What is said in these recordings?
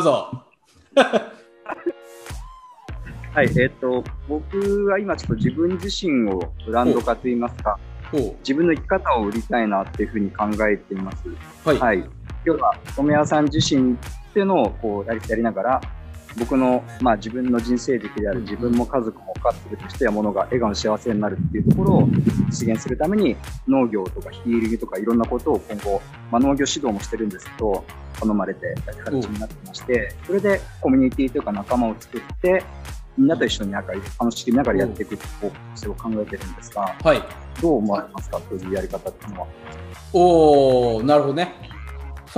うぞ。はい、えっ、と、僕は今ちょっと自分自身をブランド化といいますか、ほ自分の生き方を売りたいなっていうふうに考えています。う。はい。はい。今日は染谷さん自身っていうのをこうやりやりながら、僕の、まあ、自分の人生軸である自分も家族もカップルとしてはものが笑顔幸せになるっていうところを実現するために農業とかヒーリングとかいろんなことを今後、まあ、農業指導もしてるんですけど頼まれてやる形になってましてそれでコミュニティというか仲間を作ってみんなと一緒になんか楽しみながらやっていく方向性を考えてるんですがはい。どう思われますかそういうやり方っていうのは？おー、なるほどね。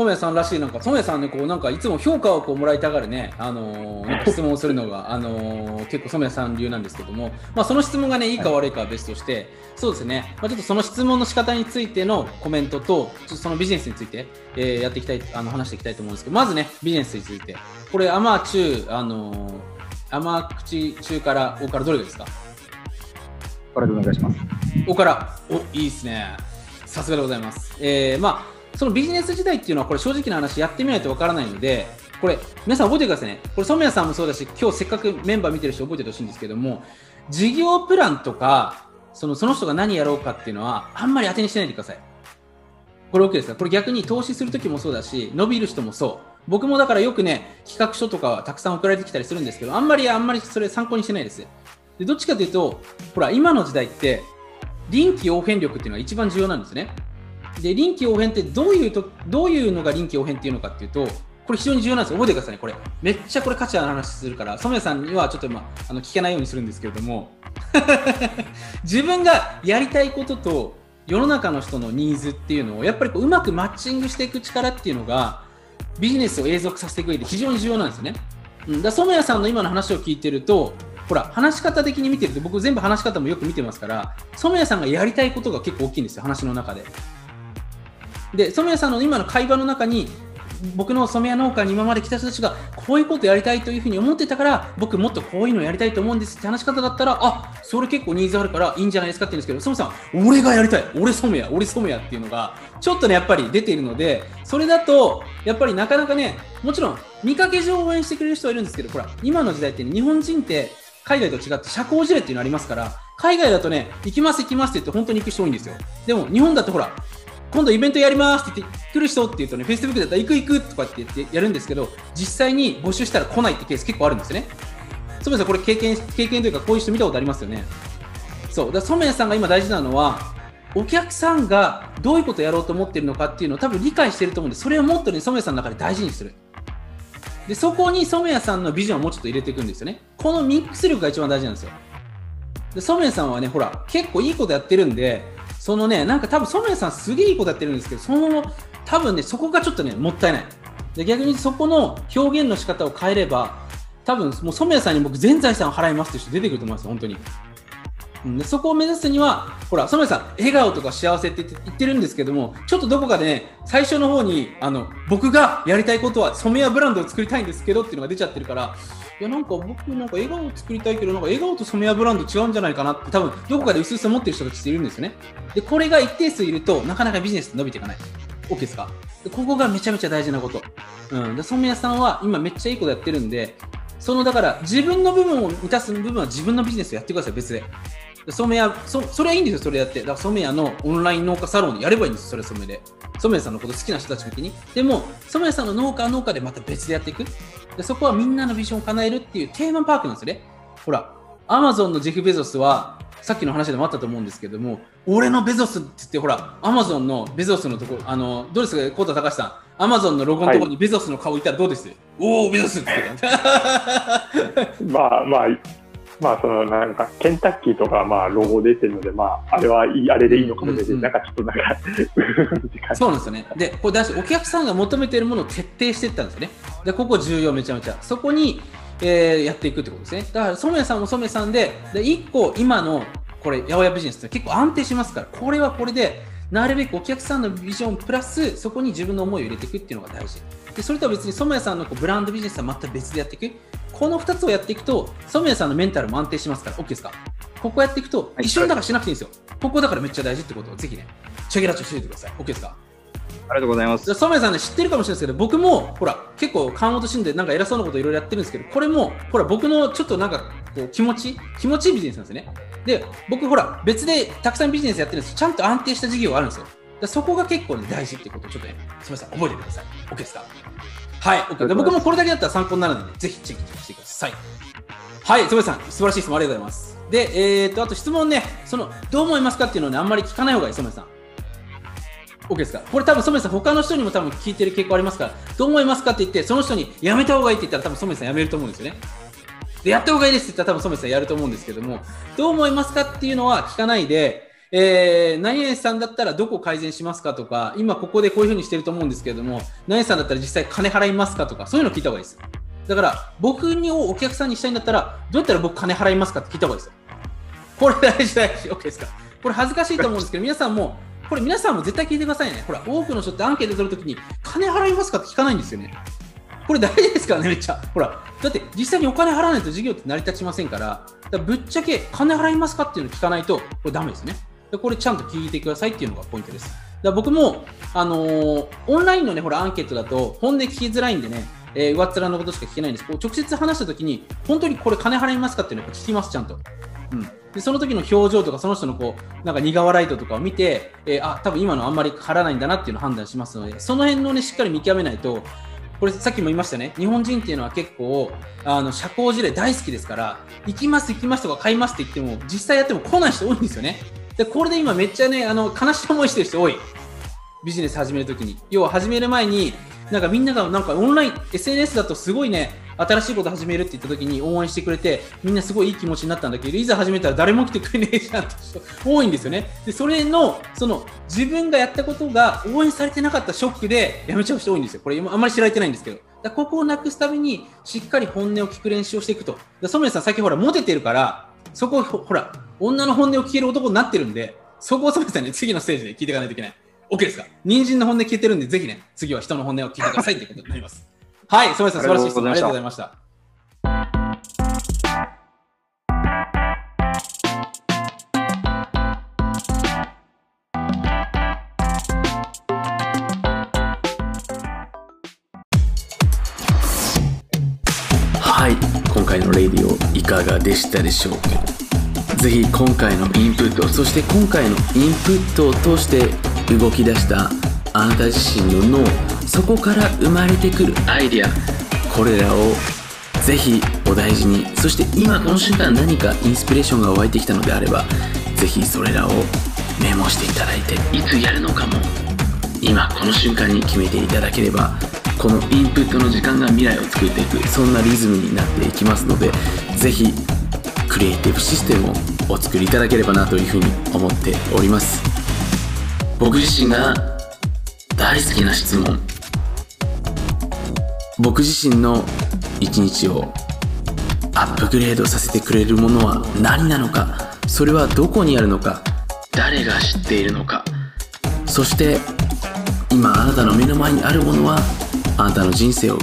染谷さんらしい、なんか、染谷さんね、こう、なんか、いつも評価をこうもらいたがるね、あのー質問をするのが、あのー結構染谷さん流なんですけども、まあ、その質問がね、いいか悪いかは別として、そうですね、まあ、ちょっとその質問の仕方についてのコメントと、ちょっとそのビジネスについて、えーやっていきたい、あの、話していきたいと思うんですけど、まずね、ビジネスについて。これ、甘中、あのー甘口中から、大からどれがですか？これでお願いします。おから、おいいですね。さすがでございます。えー、まあ、そのビジネス時代っていうのは、これ正直な話、やってみないとわからないので、これ、皆さん覚えてくださいね。これ、染谷さんもそうだし、今日せっかくメンバー見てる人覚えててほしいんですけども、事業プランとか、そのその人が何やろうかっていうのは、あんまり当てにしてないでください。これ OK ですか？これ逆に投資するときもそうだし、伸びる人もそう。僕もだからよくね、企画書とかはたくさん送られてきたりするんですけど、あんまりあんまりそれ参考にしてないです。でどっちかというと、ほら、今の時代って、臨機応変力っていうのが一番重要なんですね。で、臨機応変ってどういうと、どういうのが臨機応変っていうのかっていうと、これ非常に重要なんですよ。覚えてくださいね、これ。めっちゃこれ価値ある話するから、染谷さんにはちょっと今、あの聞けないようにするんですけれども、自分がやりたいことと世の中の人のニーズっていうのをやっぱりこううまくマッチングしていく力っていうのがビジネスを永続させていく上で非常に重要なんですよね。うん、だ染谷さんの今の話を聞いてるとほら話し方的に見てると僕全部話し方もよく見てますから染谷さんがやりたいことが結構大きいんですよ話の中で。で染谷さんの今の会話の中に僕の染谷農家に今まで来た人たちがこういうことやりたいというふうに思ってたから僕もっとこういうのやりたいと思うんですって話し方だったらあそれ結構ニーズあるからいいんじゃないですかって言うんですけど染谷さん俺がやりたい俺染谷俺染谷っていうのがちょっとねやっぱり出ているのでそれだとやっぱりなかなかねもちろん見かけ上応援してくれる人はいるんですけどほら今の時代って、ね、日本人って海外と違って社交辞令っていうのありますから海外だとね行きます行きますって言って本当に行く人多いんですよ。でも日本だとほら今度イベントやりますって言って来る人って言うとね、Facebook だったら行く行くとかって言ってやるんですけど、実際に募集したら来ないってケース結構あるんですよね。染谷さん、これ経験、経験というかこういう人見たことありますよね。そう。だから染谷さんが今大事なのは、お客さんがどういうことをやろうと思ってるのかっていうのを多分理解してると思うんで、それをもっとね、染谷さんの中で大事にする。で、そこに染谷さんのビジョンをもうちょっと入れていくんですよね。このミックス力が一番大事なんですよ。で、染谷さんはね、ほら、結構いいことやってるんで、そのね、なんか多分染谷さんすげえいいことやってるんですけど、その、多分ね、そこがちょっとね、もったいない。で、逆にそこの表現の仕方を変えれば、多分もう染谷さんに僕全財産を払いますっていう人出てくると思います、本当に。うんでそこを目指すには、ほら、染谷さん、笑顔とか幸せって言ってるんですけども、ちょっとどこかでね、最初の方に、あの、僕がやりたいことは染谷ブランドを作りたいんですけどっていうのが出ちゃってるから、いや、なんか僕、なんか笑顔を作りたいけど、なんか笑顔と染谷ブランド違うんじゃないかなって、多分どこかで薄々思ってる人たちっているんですよね。で、これが一定数いると、なかなかビジネスって伸びていかない。OK ですか？でここがめちゃめちゃ大事なこと。うん。で、染谷さんは今めっちゃいいことやってるんで、そのだから自分の部分を満たす部分は自分のビジネスをやってください、別で。染谷そ、それはいいんですよ、それやって。だから染谷のオンライン農家サロンでやればいいんですよそれ染谷で。染谷さんのこと好きな人たち向けに。でも、染谷さんの農家は農家でまた別でやっていく。でそこはみんなのビジョンを叶えるっていうテーマパークなんですよね。ほら、アマゾンのジェフ・ベゾスは、さっきの話でもあったと思うんですけども、俺のベゾスって言って、ほら、アマゾンのベゾスのところ、あの、どうですか、コータ高橋さん、アマゾンのロゴのところにベゾスの顔いたらどうです、おお、ベゾスって言ってた。ま あまあ、まあ、そのなんか、ケンタッキーとか、まあ、ロゴ出てるので、まあ、あれはいい、あれでいいのかもしれないうんうんなんかちょっとなんか、そうなんですよね。で、これだし、お客さんが求めているものを徹底していったんですよね。で、ここ重要めちゃめちゃ。そこに、えーやっていくってことですね。だから、染谷さんも染谷さんで、で、一個今の、これ、八百屋ビジネスって結構安定しますから、これはこれで、なるべくお客さんのビジョンプラス、そこに自分の思いを入れていくっていうのが大事。で、それとは別に染谷さんのこうブランドビジネスは全く別でやっていく。この2つをやっていくと、染谷さんのメンタルも安定しますから、OK ですか？ここやっていくと、はい。一緒にだからしなくていいんですよ。ここだからめっちゃ大事ってことをぜひね、チェゲラチョしておいてください。OK ですか？ありがとうございます。染谷さんね知ってるかもしれないですけど僕もほら結構川本慎でなんか偉そうなこといろいろやってるんですけどこれもほら僕のちょっとなんかこう気持ち気持ちいいビジネスなんですよね。で僕ほら別でたくさんビジネスやってるんですちゃんと安定した事業があるんですよ。でそこが結構ね大事ってことをちょっとねすみません覚えててください。OK ですか？はい僕もこれだけだったら参考になるのでぜひチェックしてくださいはい、染谷さん、素晴らしい質問ありがとうございます。で、えー、と、あと質問ね、その、どう思いますかっていうのをね、あんまり聞かない方がいい、染谷さん。OK ですか？これ多分染谷さん、他の人にも多分聞いてる傾向ありますから、どう思いますかって言って、その人にやめた方がいいって言ったら多分染谷さんやめると思うんですよね。で、やった方がいいですって言ったら多分染谷さんやると思うんですけども、どう思いますかっていうのは聞かないで、えー、何々さんだったらどこ改善しますかとか、今ここでこういうふうにしてると思うんですけれども、何々さんだったら実際金払いますかとか、そういうの聞いた方がいいです。だから、僕をお客さんにしたいんだったら、どうやったら僕金払いますかって聞いた方がいいです。これ大事大事。OK ですか？これ恥ずかしいと思うんですけど、皆さんも、これ皆さんも絶対聞いてくださいね。ほら、多くの人ってアンケート取るときに、金払いますかって聞かないんですよね。これ大事ですからね、めっちゃ。ほら、だって実際にお金払わないと事業って成り立ちませんから、からぶっちゃけ金払いますかっていうのを聞かないと、これダメですね。でこれちゃんと聞いてくださいっていうのがポイントです。だ僕も、あのーオンラインのね、ほら、アンケートだと、本音聞きづらいんでね、えー上っ面のことしか聞けないんですこう直接話したときに、本当にこれ金払いますかっていうのをやっぱ聞きます、ちゃんと。うん、でその時の表情とかその人のこうなんか苦笑いとかを見て、えーあ多分今のあんまり払わないんだなっていうのを判断しますのでその辺のねしっかり見極めないとこれさっきも言いましたね日本人っていうのは結構あの社交辞令大好きですから行きます行きますとか買いますって言っても実際やっても来ない人多いんですよねでこれで今めっちゃねあの悲しい思いしてる人多い。ビジネス始めるときに。要は始める前になんかみんながなんかオンライン SNS だとすごいね新しいこと始めるって言った時に応援してくれてみんなすごいいい気持ちになったんだけどいざ始めたら誰も来てくれねえじゃんって人 多いんですよね。でそれのその自分がやったことが応援されてなかったショックでやめちゃう人多いんですよ。これあんまり知られてないんですけど。だここをなくすためにしっかり本音を聞く練習をしていくと。で染谷さんさっきほらモテてるからそこをほほら女の本音を聞ける男になってるんでそこを染谷さんに次のステージで聞いていかないといけない OK ですか？人参の本音聞いてるんで、ぜひね、次は人の本音を聞いてくださいということになります。はい、染谷さん、素晴らしい質問ありがとうございました。回のレディオいかがでしたでしょうかぜひ今回のインプットそして今回のインプットを通して動き出したあなた自身の脳そこから生まれてくるアイデア。これらをぜひお大事にそして今この瞬間何かインスピレーションが湧いてきたのであればぜひそれらをメモしていただいていつやるのかも今この瞬間に決めていただければ。このインプットの時間が未来を作っていくそんなリズムになっていきますのでぜひクリエイティブシステムをお作りいただければなというふうに思っております。僕自身が大好きな質問。僕自身の一日をアップグレードさせてくれるものは何なのか。それはどこにあるのか。誰が知っているのか。そして今あなたの目の前にあるものはあなたの人生を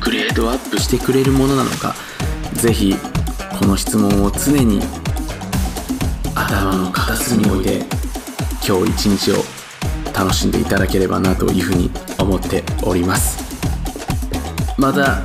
グレードアップしてくれるものなのかぜひこの質問を常に頭の片隅に置いて今日一日を楽しんでいただければなというふうに思っております。また